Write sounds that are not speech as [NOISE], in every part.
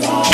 today.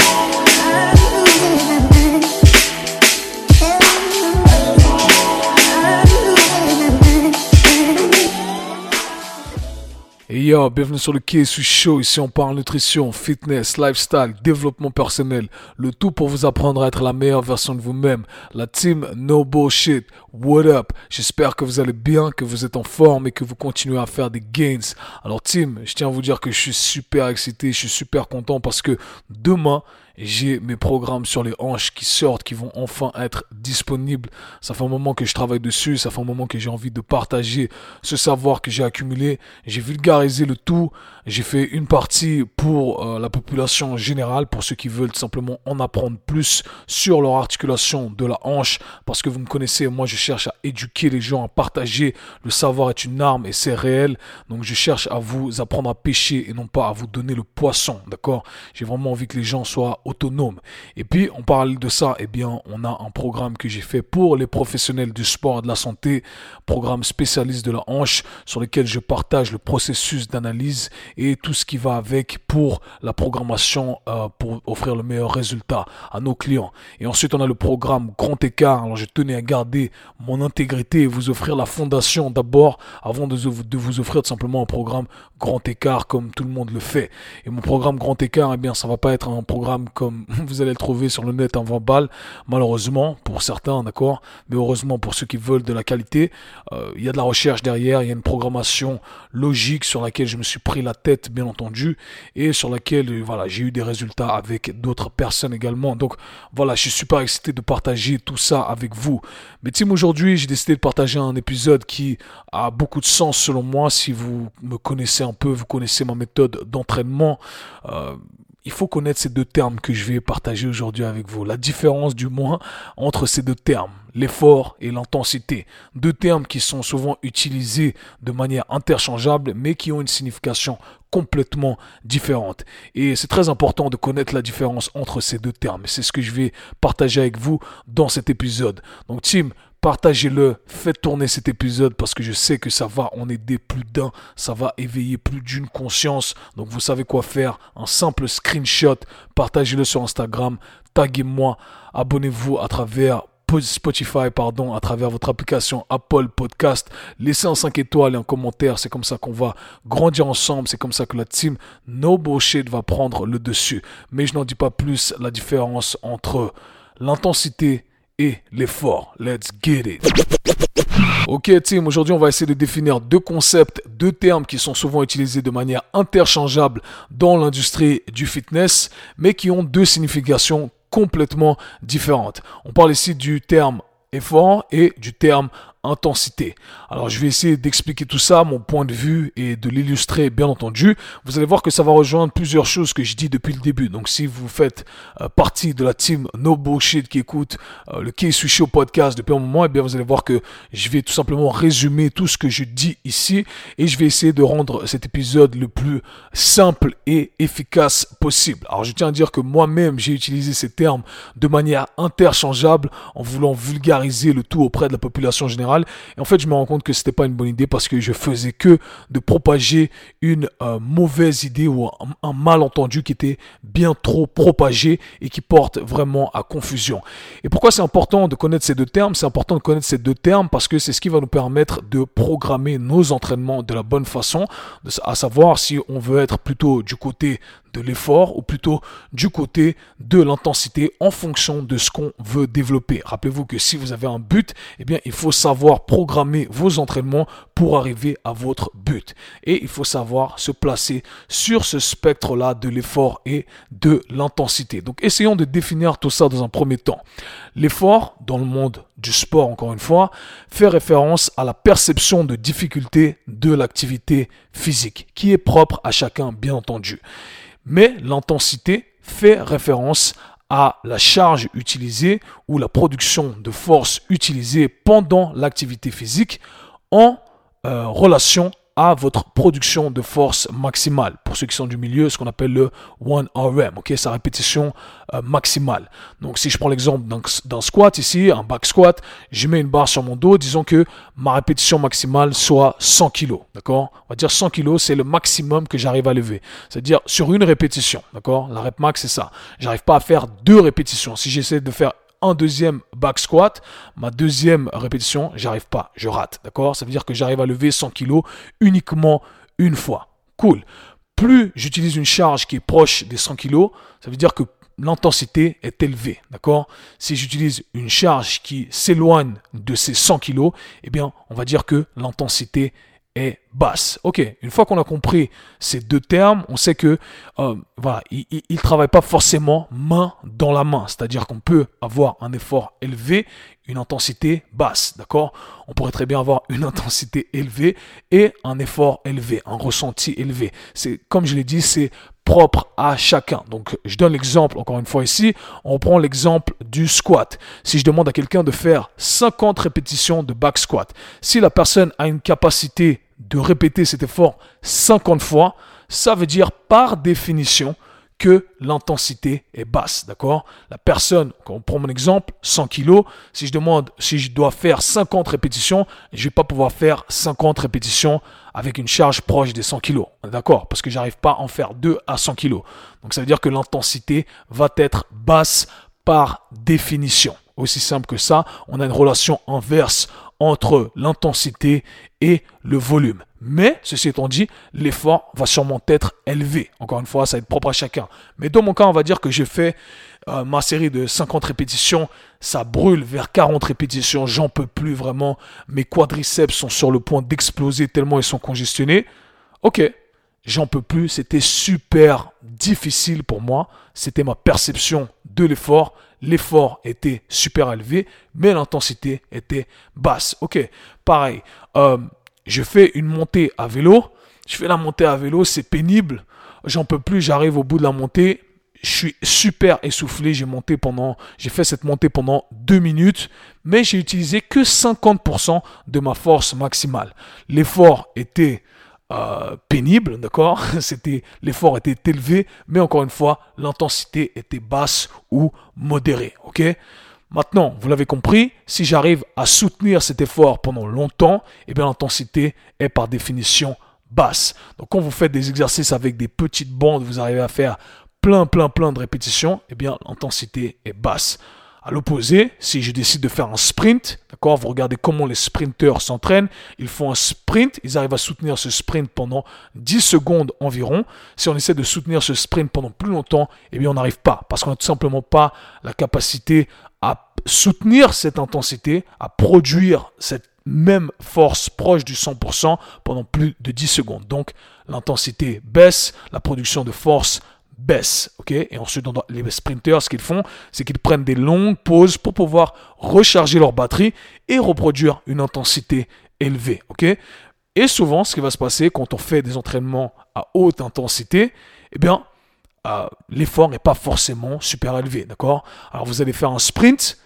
Yo, bienvenue sur le KSU Show. Ici, on parle nutrition, fitness, lifestyle, développement personnel. Le tout pour vous apprendre à être la meilleure version de vous-même. La team No Bullshit. What up? J'espère que vous allez bien, que vous êtes en forme et que vous continuez à faire des gains. Alors, team, je tiens à vous dire que je suis super excité, je suis super content parce que demain, j'ai mes programmes sur les hanches qui sortent, qui vont enfin être disponibles. Ça fait un moment que je travaille dessus, ça fait un moment que j'ai envie de partager ce savoir que j'ai accumulé. J'ai vulgarisé le tout. J'ai fait une partie pour euh, la population générale, pour ceux qui veulent simplement en apprendre plus sur leur articulation de la hanche. Parce que vous me connaissez, moi je cherche à éduquer les gens, à partager. Le savoir est une arme et c'est réel. Donc je cherche à vous apprendre à pêcher et non pas à vous donner le poisson. D'accord? J'ai vraiment envie que les gens soient autonome. Et puis, on parle de ça, eh bien, on a un programme que j'ai fait pour les professionnels du sport et de la santé, programme spécialiste de la hanche, sur lequel je partage le processus d'analyse et tout ce qui va avec pour la programmation, euh, pour offrir le meilleur résultat à nos clients. Et ensuite, on a le programme Grand Écart. Alors, je tenais à garder mon intégrité et vous offrir la fondation d'abord, avant de, vous offrir tout simplement un programme Grand Écart comme tout le monde le fait. Et mon programme Grand Écart, eh bien, ça va pas être un programme comme [LAUGHS] vous allez le trouver sur le net en 20 balles, malheureusement pour certains, d'accord, mais heureusement pour ceux qui veulent de la qualité, euh, il y a de la recherche derrière, il y a une programmation logique sur laquelle je me suis pris la tête, bien entendu, et sur laquelle, euh, voilà, j'ai eu des résultats avec d'autres personnes également. Donc voilà, je suis super excité de partager tout ça avec vous. Mais Tim, aujourd'hui, j'ai décidé de partager un épisode qui a beaucoup de sens selon moi. Si vous me connaissez un peu, vous connaissez ma méthode d'entraînement. Euh, il faut connaître ces deux termes que je vais partager aujourd'hui avec vous. La différence du moins entre ces deux termes, l'effort et l'intensité. Deux termes qui sont souvent utilisés de manière interchangeable mais qui ont une signification complètement différente. Et c'est très important de connaître la différence entre ces deux termes. C'est ce que je vais partager avec vous dans cet épisode. Donc Tim, Partagez-le, faites tourner cet épisode parce que je sais que ça va en aider plus d'un, ça va éveiller plus d'une conscience. Donc vous savez quoi faire, un simple screenshot, partagez-le sur Instagram, taguez-moi, abonnez-vous à travers Spotify, pardon, à travers votre application Apple Podcast. Laissez un 5 étoiles et un commentaire. C'est comme ça qu'on va grandir ensemble. C'est comme ça que la team No Bullshit va prendre le dessus. Mais je n'en dis pas plus la différence entre l'intensité l'effort. Let's get it. Ok team, aujourd'hui on va essayer de définir deux concepts, deux termes qui sont souvent utilisés de manière interchangeable dans l'industrie du fitness, mais qui ont deux significations complètement différentes. On parle ici du terme effort et du terme intensité. Alors je vais essayer d'expliquer tout ça, mon point de vue et de l'illustrer bien entendu. Vous allez voir que ça va rejoindre plusieurs choses que je dis depuis le début. Donc si vous faites euh, partie de la team No Bullshit qui écoute euh, le K Show podcast depuis un moment, et eh bien vous allez voir que je vais tout simplement résumer tout ce que je dis ici et je vais essayer de rendre cet épisode le plus simple et efficace possible. Alors je tiens à dire que moi-même j'ai utilisé ces termes de manière interchangeable en voulant vulgariser le tout auprès de la population générale et en fait, je me rends compte que c'était pas une bonne idée parce que je faisais que de propager une euh, mauvaise idée ou un, malentendu qui était bien trop propagé et qui porte vraiment à confusion. Et pourquoi c'est important de connaître ces deux termes? C'est important de connaître ces deux termes parce que c'est ce qui va nous permettre de programmer nos entraînements de la bonne façon, à savoir si on veut être plutôt du côté de l'effort ou plutôt du côté de l'intensité en fonction de ce qu'on veut développer. Rappelez-vous que si vous avez un but, eh bien, il faut savoir programmer vos entraînements pour arriver à votre but. Et il faut savoir se placer sur ce spectre-là de l'effort et de l'intensité. Donc, essayons de définir tout ça dans un premier temps. L'effort, dans le monde du sport, encore une fois, fait référence à la perception de difficulté de l'activité physique, qui est propre à chacun, bien entendu mais l'intensité fait référence à la charge utilisée ou la production de force utilisée pendant l'activité physique en euh, relation à votre production de force maximale. Pour ceux qui sont du milieu, ce qu'on appelle le 1RM, ok, sa répétition euh, maximale. Donc si je prends l'exemple d'un squat ici, un back squat, je mets une barre sur mon dos, disons que ma répétition maximale soit 100 kg, d'accord? On va dire 100 kg, c'est le maximum que j'arrive à lever. C'est-à-dire sur une répétition, d'accord? La rep max, c'est ça. J'arrive pas à faire deux répétitions. Si j'essaie de faire un deuxième back squat, ma deuxième répétition, j'arrive pas, je rate, d'accord? Ça veut dire que j'arrive à lever 100 kg uniquement une fois. Cool. Plus j'utilise une charge qui est proche des 100 kg, ça veut dire que l'intensité est élevée, d'accord? Si j'utilise une charge qui s'éloigne de ces 100 kg, eh bien, on va dire que l'intensité est basse. Ok, une fois qu'on a compris ces deux termes, on sait que euh, voilà, il ne travaille pas forcément main dans la main, c'est-à-dire qu'on peut avoir un effort élevé, une intensité basse, d'accord? On pourrait très bien avoir une [LAUGHS] intensité élevée et un effort élevé, un ressenti élevé. C'est comme je l'ai dit, c'est propre à chacun. Donc, je donne l'exemple encore une fois ici. On prend l'exemple du squat. Si je demande à quelqu'un de faire 50 répétitions de back squat, si la personne a une capacité de répéter cet effort 50 fois, ça veut dire par définition l'intensité est basse, d'accord? La personne, quand on prend mon exemple, 100 kg, si je demande si je dois faire 50 répétitions, je vais pas pouvoir faire 50 répétitions avec une charge proche des 100 kg, d'accord? Parce que j'arrive pas à en faire 2 à 100 kg. Donc ça veut dire que l'intensité va être basse par définition. Aussi simple que ça, on a une relation inverse entre l'intensité et le volume. Mais, ceci étant dit, l'effort va sûrement être élevé. Encore une fois, ça va être propre à chacun. Mais dans mon cas, on va dire que j'ai fait euh, ma série de 50 répétitions. Ça brûle vers 40 répétitions. J'en peux plus vraiment. Mes quadriceps sont sur le point d'exploser tellement ils sont congestionnés. Ok, j'en peux plus. C'était super difficile pour moi. C'était ma perception de l'effort l'effort était super élevé, mais l'intensité était basse. Ok, pareil. Euh, je fais une montée à vélo. Je fais la montée à vélo, c'est pénible. J'en peux plus, j'arrive au bout de la montée. Je suis super essoufflé. J'ai monté pendant, j'ai fait cette montée pendant deux minutes, mais j'ai utilisé que 50% de ma force maximale. L'effort était euh, pénible, d'accord? [LAUGHS] C'était l'effort était élevé, mais encore une fois, l'intensité était basse ou modérée, ok? Maintenant, vous l'avez compris, si j'arrive à soutenir cet effort pendant longtemps, eh bien l'intensité est par définition basse. Donc quand vous faites des exercices avec des petites bandes, vous arrivez à faire plein, plein, plein de répétitions, eh bien l'intensité est basse. À l'opposé, si je décide de faire un sprint, d'accord, vous regardez comment les sprinteurs s'entraînent, ils font un sprint, ils arrivent à soutenir ce sprint pendant 10 secondes environ. Si on essaie de soutenir ce sprint pendant plus longtemps, eh bien on n'arrive pas, parce qu'on n'a tout simplement pas la capacité à soutenir cette intensité, à produire cette même force proche du 100% pendant plus de 10 secondes. Donc l'intensité baisse, la production de force baisse. ok? Et ensuite, les sprinters, ce qu'ils font, c'est qu'ils prennent des longues pauses pour pouvoir recharger leur batterie et reproduire une intensité élevée. ok? Et souvent, ce qui va se passer quand on fait des entraînements à haute intensité, eh bien, euh, l'effort n'est pas forcément super élevé. D'accord? Alors, vous allez faire un sprint,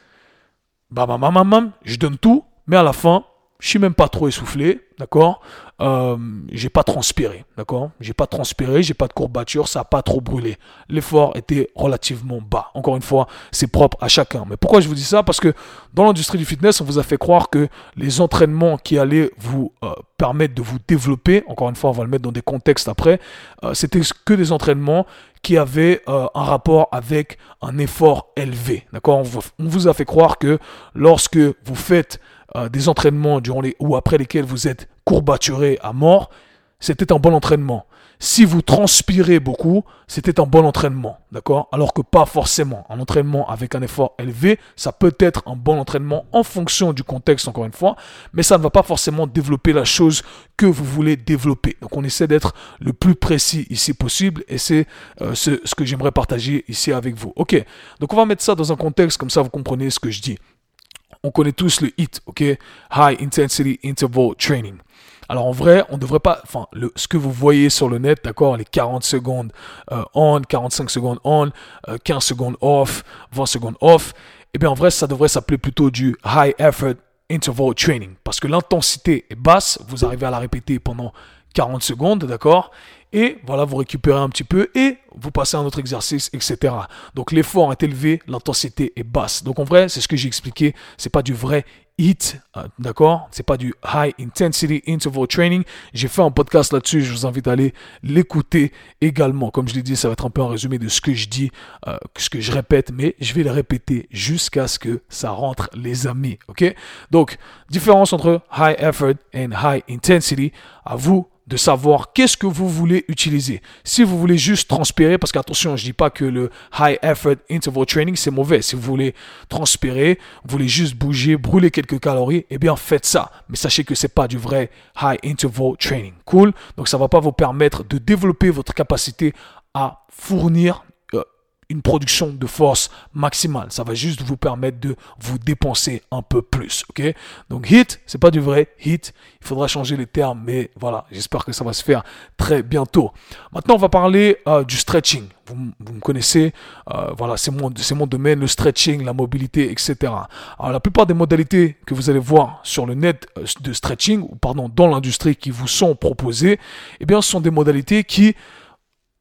bam, bam, bam, bam, je donne tout, mais à la fin, je suis même pas trop essoufflé, d'accord? Euh, J'ai pas transpiré, d'accord? J'ai pas transpiré, j'ai pas de courbature, ça a pas trop brûlé. L'effort était relativement bas. Encore une fois, c'est propre à chacun. Mais pourquoi je vous dis ça? Parce que dans l'industrie du fitness, on vous a fait croire que les entraînements qui allaient vous euh, permettre de vous développer, encore une fois, on va le mettre dans des contextes après, euh, c'était que des entraînements qui avaient euh, un rapport avec un effort élevé, d'accord? On, on vous a fait croire que lorsque vous faites euh, des entraînements durant les, ou après lesquels vous êtes courbaturé à mort, c'était un bon entraînement. Si vous transpirez beaucoup, c'était un bon entraînement, d'accord? Alors que pas forcément. Un entraînement avec un effort élevé, ça peut être un bon entraînement en fonction du contexte, encore une fois, mais ça ne va pas forcément développer la chose que vous voulez développer. Donc on essaie d'être le plus précis ici possible, et c'est euh, ce, ce que j'aimerais partager ici avec vous. Ok, donc on va mettre ça dans un contexte, comme ça vous comprenez ce que je dis on connaît tous le HIT, ok? High Intensity Interval Training. Alors en vrai, on ne devrait pas, enfin, le, ce que vous voyez sur le net, d'accord, les 40 secondes euh, on, 45 secondes on, 15 euh, secondes off, 20 secondes off, eh bien en vrai, ça devrait s'appeler plutôt du High Effort interval training. Parce que l'intensité est basse, vous arrivez à la répéter pendant 40 secondes, d'accord? Et voilà, vous récupérez un petit peu et vous passez à un autre exercice, etc. Donc l'effort est élevé, l'intensité est basse. Donc en vrai, c'est ce que j'ai expliqué, c'est pas du vrai HIT, euh, d'accord? C'est pas du High Intensity Interval Training. J'ai fait un podcast là-dessus, je vous invite à aller l'écouter également. Comme je l'ai dit, ça va être un peu un résumé de ce que je dis, euh, ce que je répète, mais je vais le répéter jusqu'à ce que ça rentre, les amis, ok? Donc, différence entre High Effort et High Intensity. À vous de savoir qu'est-ce que vous voulez utiliser. Si vous voulez juste transpirer, parce qu'attention, je dis pas que le high effort interval training c'est mauvais. Si vous voulez transpirer, vous voulez juste bouger, brûler quelques calories, eh bien faites ça. Mais sachez que c'est pas du vrai high interval training. Cool? Donc ça va pas vous permettre de développer votre capacité à fournir une production de force maximale. Ça va juste vous permettre de vous dépenser un peu plus. Ok? Donc hit, c'est pas du vrai hit. Il faudra changer les termes, mais voilà, j'espère que ça va se faire très bientôt. Maintenant, on va parler euh, du stretching. Vous, me connaissez, euh, voilà, c'est mon, c'est mon domaine, le stretching, la mobilité, etc. Alors la plupart des modalités que vous allez voir sur le net euh, de stretching, ou pardon, dans l'industrie qui vous sont proposées, eh bien, ce sont des modalités qui,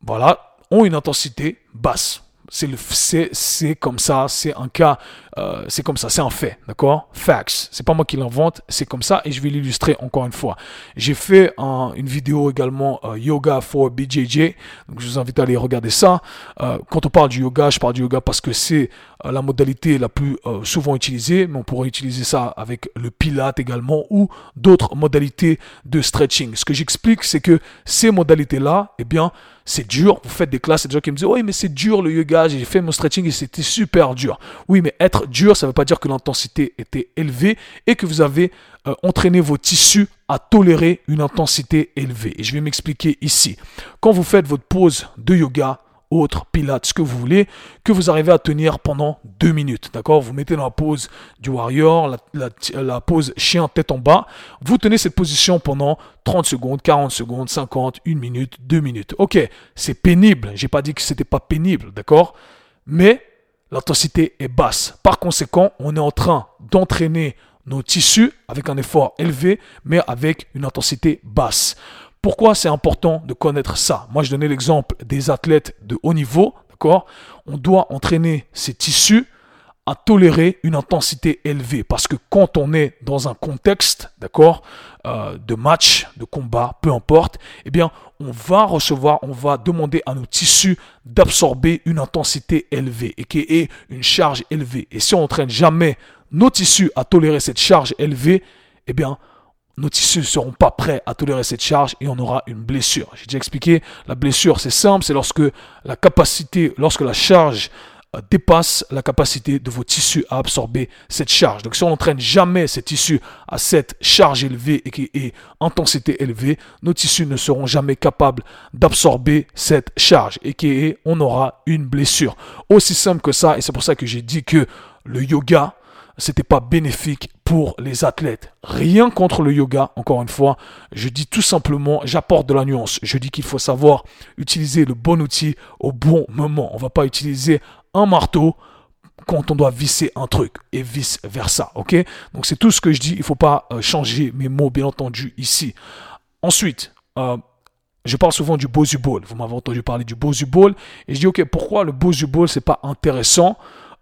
voilà, ont une intensité basse. C'est le, c'est, c'est comme ça, c'est un cas, euh, c'est comme ça, c'est un fait, d'accord? Facts. C'est pas moi qui l'invente, c'est comme ça et je vais l'illustrer encore une fois. J'ai fait une vidéo également euh, yoga for BJJ, donc je vous invite à aller regarder ça. Euh, quand on parle du yoga, je parle du yoga parce que c'est la modalité la plus souvent utilisée, mais on pourrait utiliser ça avec le pilate également ou d'autres modalités de stretching. Ce que j'explique, c'est que ces modalités-là, eh bien, c'est dur. Vous faites des classes, et des gens qui me disent, oui, mais c'est dur le yoga, j'ai fait mon stretching et c'était super dur. Oui, mais être dur, ça ne veut pas dire que l'intensité était élevée et que vous avez euh, entraîné vos tissus à tolérer une intensité élevée. Et je vais m'expliquer ici. Quand vous faites votre pause de yoga, autre, pilates, ce que vous voulez, que vous arrivez à tenir pendant deux minutes. D'accord? Vous mettez dans la pose du warrior, la, pose chien tête en bas. Vous tenez cette position pendant 30 secondes, 40 secondes, 50, 1 minute, 2 minutes. Ok, c'est pénible. J'ai pas dit que c'était pas pénible, d'accord? Mais l'intensité est basse. Par conséquent, on est en train d'entraîner nos tissus avec un effort élevé, mais avec une intensité basse. Pourquoi c'est important de connaître ça? Moi, je donnais l'exemple des athlètes de haut niveau, d'accord? On doit entraîner ces tissus à tolérer une intensité élevée. Parce que quand on est dans un contexte, d'accord, euh, de match, de combat, peu importe, eh bien, on va recevoir, on va demander à nos tissus d'absorber une intensité élevée et qui est une charge élevée. Et si on n'entraîne jamais nos tissus à tolérer cette charge élevée, eh bien, nos tissus ne seront pas prêts à tolérer cette charge et on aura une blessure. J'ai déjà expliqué, la blessure c'est simple, c'est lorsque la capacité, lorsque la charge dépasse la capacité de vos tissus à absorber cette charge. Donc si on n'entraîne jamais ces tissus à cette charge élevée et qui est intensité élevée, nos tissus ne seront jamais capables d'absorber cette charge et qui est, on aura une blessure. Aussi simple que ça et c'est pour ça que j'ai dit que le yoga, c'était pas bénéfique pour les athlètes. Rien contre le yoga, encore une fois. Je dis tout simplement, j'apporte de la nuance. Je dis qu'il faut savoir utiliser le bon outil au bon moment. On va pas utiliser un marteau quand on doit visser un truc et vice versa. Ok? Donc c'est tout ce que je dis. Il faut pas euh, changer mes mots, bien entendu, ici. Ensuite, euh, je parle souvent du Bosu Ball. Vous m'avez entendu parler du Bosu Ball. Et je dis, ok, pourquoi le Bosu Ball, c'est pas intéressant?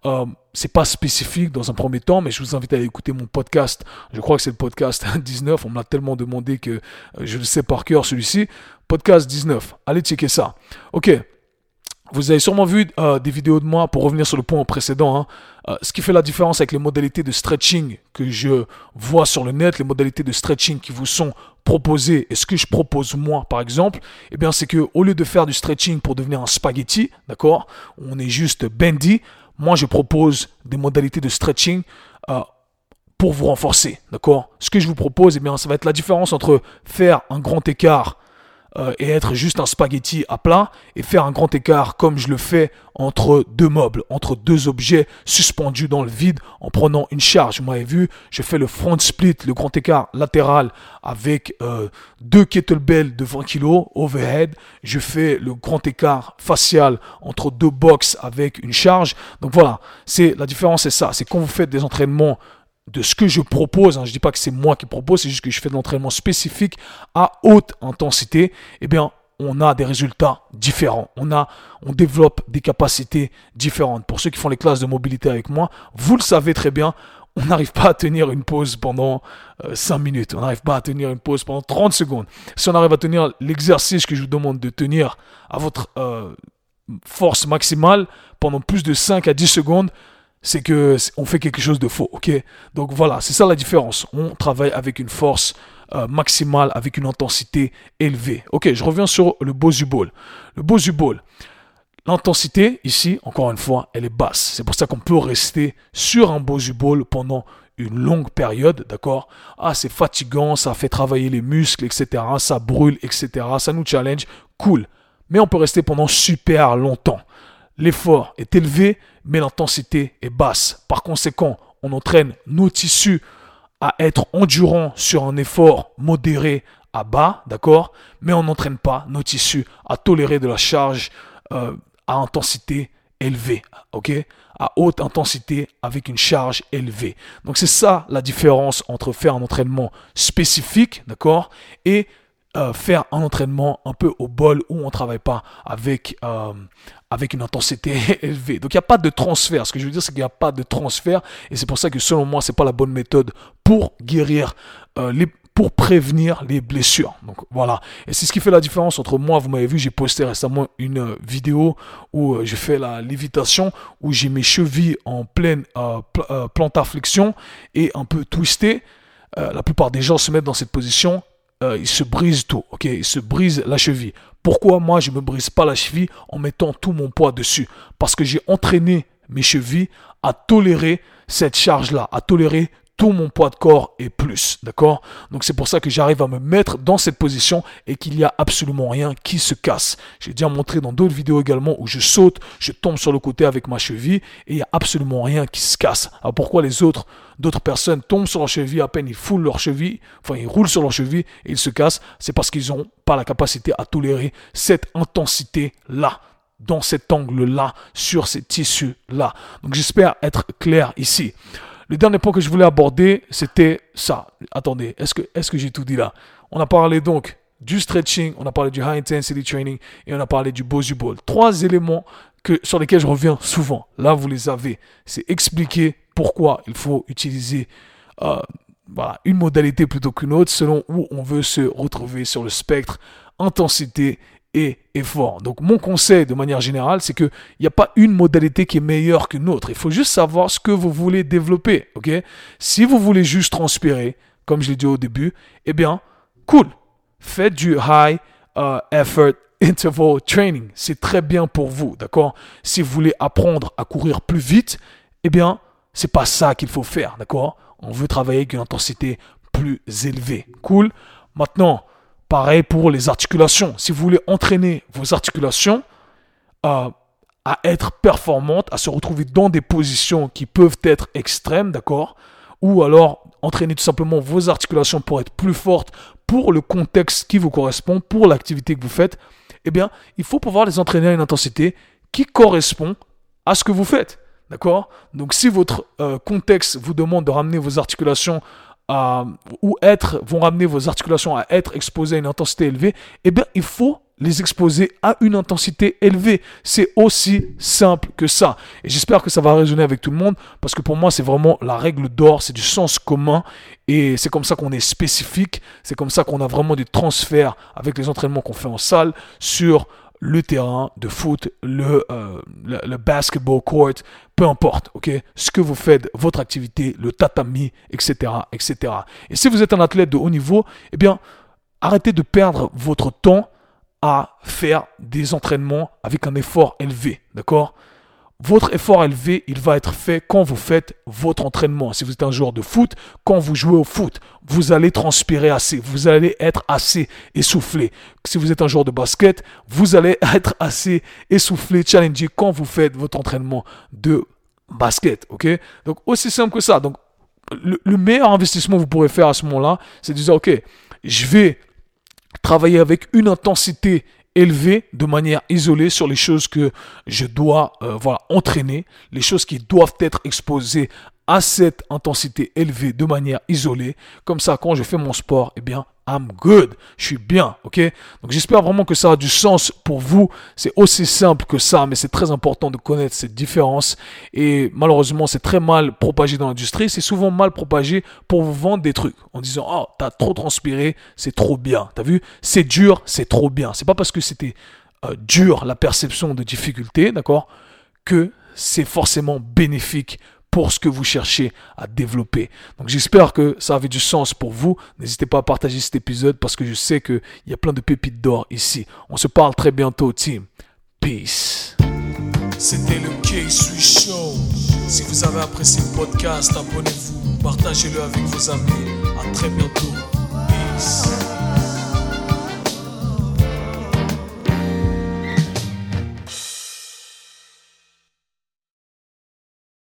Euh, c'est pas spécifique dans un premier temps, mais je vous invite à écouter mon podcast. Je crois que c'est le podcast [LAUGHS] 19. On m'a tellement demandé que je le sais par cœur celui-ci. Podcast 19. Allez checker ça. Ok. Vous avez sûrement vu euh, des vidéos de moi pour revenir sur le point précédent. Hein. Euh, ce qui fait la différence avec les modalités de stretching que je vois sur le net, les modalités de stretching qui vous sont proposées et ce que je propose moi par exemple, eh bien c'est que au lieu de faire du stretching pour devenir un spaghetti, d'accord, on est juste bendy, moi je propose des modalités de stretching euh, pour vous renforcer, d'accord Ce que je vous propose, eh bien, ça va être la différence entre faire un grand écart euh, et être juste un spaghetti à plat et faire un grand écart comme je le fais entre deux meubles, entre deux objets suspendus dans le vide en prenant une charge. Vous m'avez vu, je fais le front split, le grand écart latéral avec euh, deux kettlebells de 20 kg overhead. Je fais le grand écart facial entre deux box avec une charge. Donc voilà, c'est la différence, c'est ça. C'est quand vous faites des entraînements de ce que je propose, hein, je dis pas que c'est moi qui propose, c'est juste que je fais de l'entraînement spécifique à haute intensité, eh bien, on a des résultats différents. On a, on développe des capacités différentes. Pour ceux qui font les classes de mobilité avec moi, vous le savez très bien, on n'arrive pas à tenir une pause pendant 5 euh, minutes. On n'arrive pas à tenir une pause pendant 30 secondes. Si on arrive à tenir l'exercice que je vous demande de tenir à votre euh, force maximale pendant plus de 5 à 10 secondes, c'est que on fait quelque chose de faux, ok? Donc voilà, c'est ça la différence. On travaille avec une force euh, maximale, avec une intensité élevée. Ok, je reviens sur le Bosu Ball. Le Bosu Ball, l'intensité ici, encore une fois, elle est basse. C'est pour ça qu'on peut rester sur un Bosu Ball pendant une longue période, d'accord? Ah, c'est fatigant, ça fait travailler les muscles, etc. Ça brûle, etc. Ça nous challenge, cool. Mais on peut rester pendant super longtemps. L'effort est élevé, mais l'intensité est basse. Par conséquent, on entraîne nos tissus à être endurants sur un effort modéré à bas, d'accord? Mais on n'entraîne pas nos tissus à tolérer de la charge euh, à intensité élevée, ok? À haute intensité avec une charge élevée. Donc c'est ça la différence entre faire un entraînement spécifique, d'accord? Et euh, faire un entraînement un peu au bol où on ne travaille pas avec, euh, avec une intensité [LAUGHS] élevée. Donc il n'y a pas de transfert. Ce que je veux dire, c'est qu'il n'y a pas de transfert. Et c'est pour ça que selon moi, c'est pas la bonne méthode pour guérir euh, les pour prévenir les blessures. Donc voilà. Et c'est ce qui fait la différence entre moi, vous m'avez vu, j'ai posté récemment une vidéo où j'ai fait la lévitation, où j'ai mes chevilles en pleine euh, plantarflexion et un peu twisté. la plupart des gens se mettent dans cette position euh, il se brise tout, ok? Il se brise la cheville. Pourquoi moi je me brise pas la cheville en mettant tout mon poids dessus? Parce que j'ai entraîné mes chevilles à tolérer cette charge-là, à tolérer tout mon poids de corps et plus, d'accord? Donc c'est pour ça que j'arrive à me mettre dans cette position et qu'il n'y a absolument rien qui se casse. J'ai déjà montré dans d'autres vidéos également où je saute, je tombe sur le côté avec ma cheville et il n'y a absolument rien qui se casse. Alors pourquoi les autres, d'autres personnes tombent sur leur cheville à peine ils foulent leur cheville, enfin ils roulent sur leur cheville et ils se cassent, c'est parce qu'ils n'ont pas la capacité à tolérer cette intensité-là dans cet angle-là, sur ces tissus-là. Donc j'espère être clair ici. Le dernier point que je voulais aborder, c'était ça. Attendez, est-ce que, est que j'ai tout dit là? On a parlé donc du stretching, on a parlé du high intensity training et on a parlé du Bosu Ball. Trois éléments que, sur lesquels je reviens souvent. Là, vous les avez. C'est expliquer pourquoi il faut utiliser euh, une modalité plutôt qu'une autre selon où on veut se retrouver sur le spectre intensité et effort. Donc mon conseil de manière générale, c'est qu'il n'y a pas une modalité qui est meilleure qu'une autre. Il faut juste savoir ce que vous voulez développer. ok? Si vous voulez juste transpirer, comme je l'ai dit au début, eh bien, cool. Faites du high uh, effort interval training. C'est très bien pour vous. D'accord? Si vous voulez apprendre à courir plus vite, eh bien, c'est pas ça qu'il faut faire. D'accord? On veut travailler avec une intensité plus élevée. Cool? Maintenant, Pareil pour les articulations. Si vous voulez entraîner vos articulations à, à être performantes, à se retrouver dans des positions qui peuvent être extrêmes, d'accord? Ou alors entraîner tout simplement vos articulations pour être plus fortes pour le contexte qui vous correspond, pour l'activité que vous faites, eh bien, il faut pouvoir les entraîner à une intensité qui correspond à ce que vous faites. D'accord? Donc si votre euh, contexte vous demande de ramener vos articulations ou être, vont ramener vos articulations à être exposées à une intensité élevée, eh bien, il faut les exposer à une intensité élevée. C'est aussi simple que ça. Et j'espère que ça va résonner avec tout le monde parce que pour moi, c'est vraiment la règle d'or, c'est du sens commun et c'est comme ça qu'on est spécifique, c'est comme ça qu'on a vraiment des transferts avec les entraînements qu'on fait en salle sur le terrain de foot, le, euh, le, basketball court, peu importe, ok? Ce que vous faites, votre activité, le tatami, etc., etc. Et si vous êtes un athlète de haut niveau, eh bien, arrêtez de perdre votre temps à faire des entraînements avec un effort élevé, d'accord? Votre effort élevé, il va être fait quand vous faites votre entraînement. Si vous êtes un joueur de foot, quand vous jouez au foot, vous allez transpirer assez, vous allez être assez essoufflé. Si vous êtes un joueur de basket, vous allez [LAUGHS] être assez essoufflé, challengé quand vous faites votre entraînement de basket. Ok? Donc aussi simple que ça. Donc le, le meilleur investissement que vous pourrez faire à ce moment-là, c'est de dire ok, je vais travailler avec une intensité élevé de manière isolée sur les choses que je dois euh, voilà, entraîner, les choses qui doivent être exposées à cette intensité élevée de manière isolée. Comme ça, quand je fais mon sport, eh bien, I'm good. Je suis bien, ok? Donc j'espère vraiment que ça a du sens pour vous. C'est aussi simple que ça, mais c'est très important de connaître cette différence. Et malheureusement, c'est très mal propagé dans l'industrie. C'est souvent mal propagé pour vous vendre des trucs en disant, oh, t'as trop transpiré, c'est trop bien. T'as vu? C'est dur, c'est trop bien. C'est pas parce que c'était euh, dur la perception de difficulté, d'accord Que c'est forcément bénéfique pour ce que vous cherchez à développer. Donc j'espère que ça avait du sens pour vous. N'hésitez pas à partager cet épisode parce que je sais qu'il y a plein de pépites d'or ici. On se parle très bientôt, team. Peace. Très bientôt. Peace.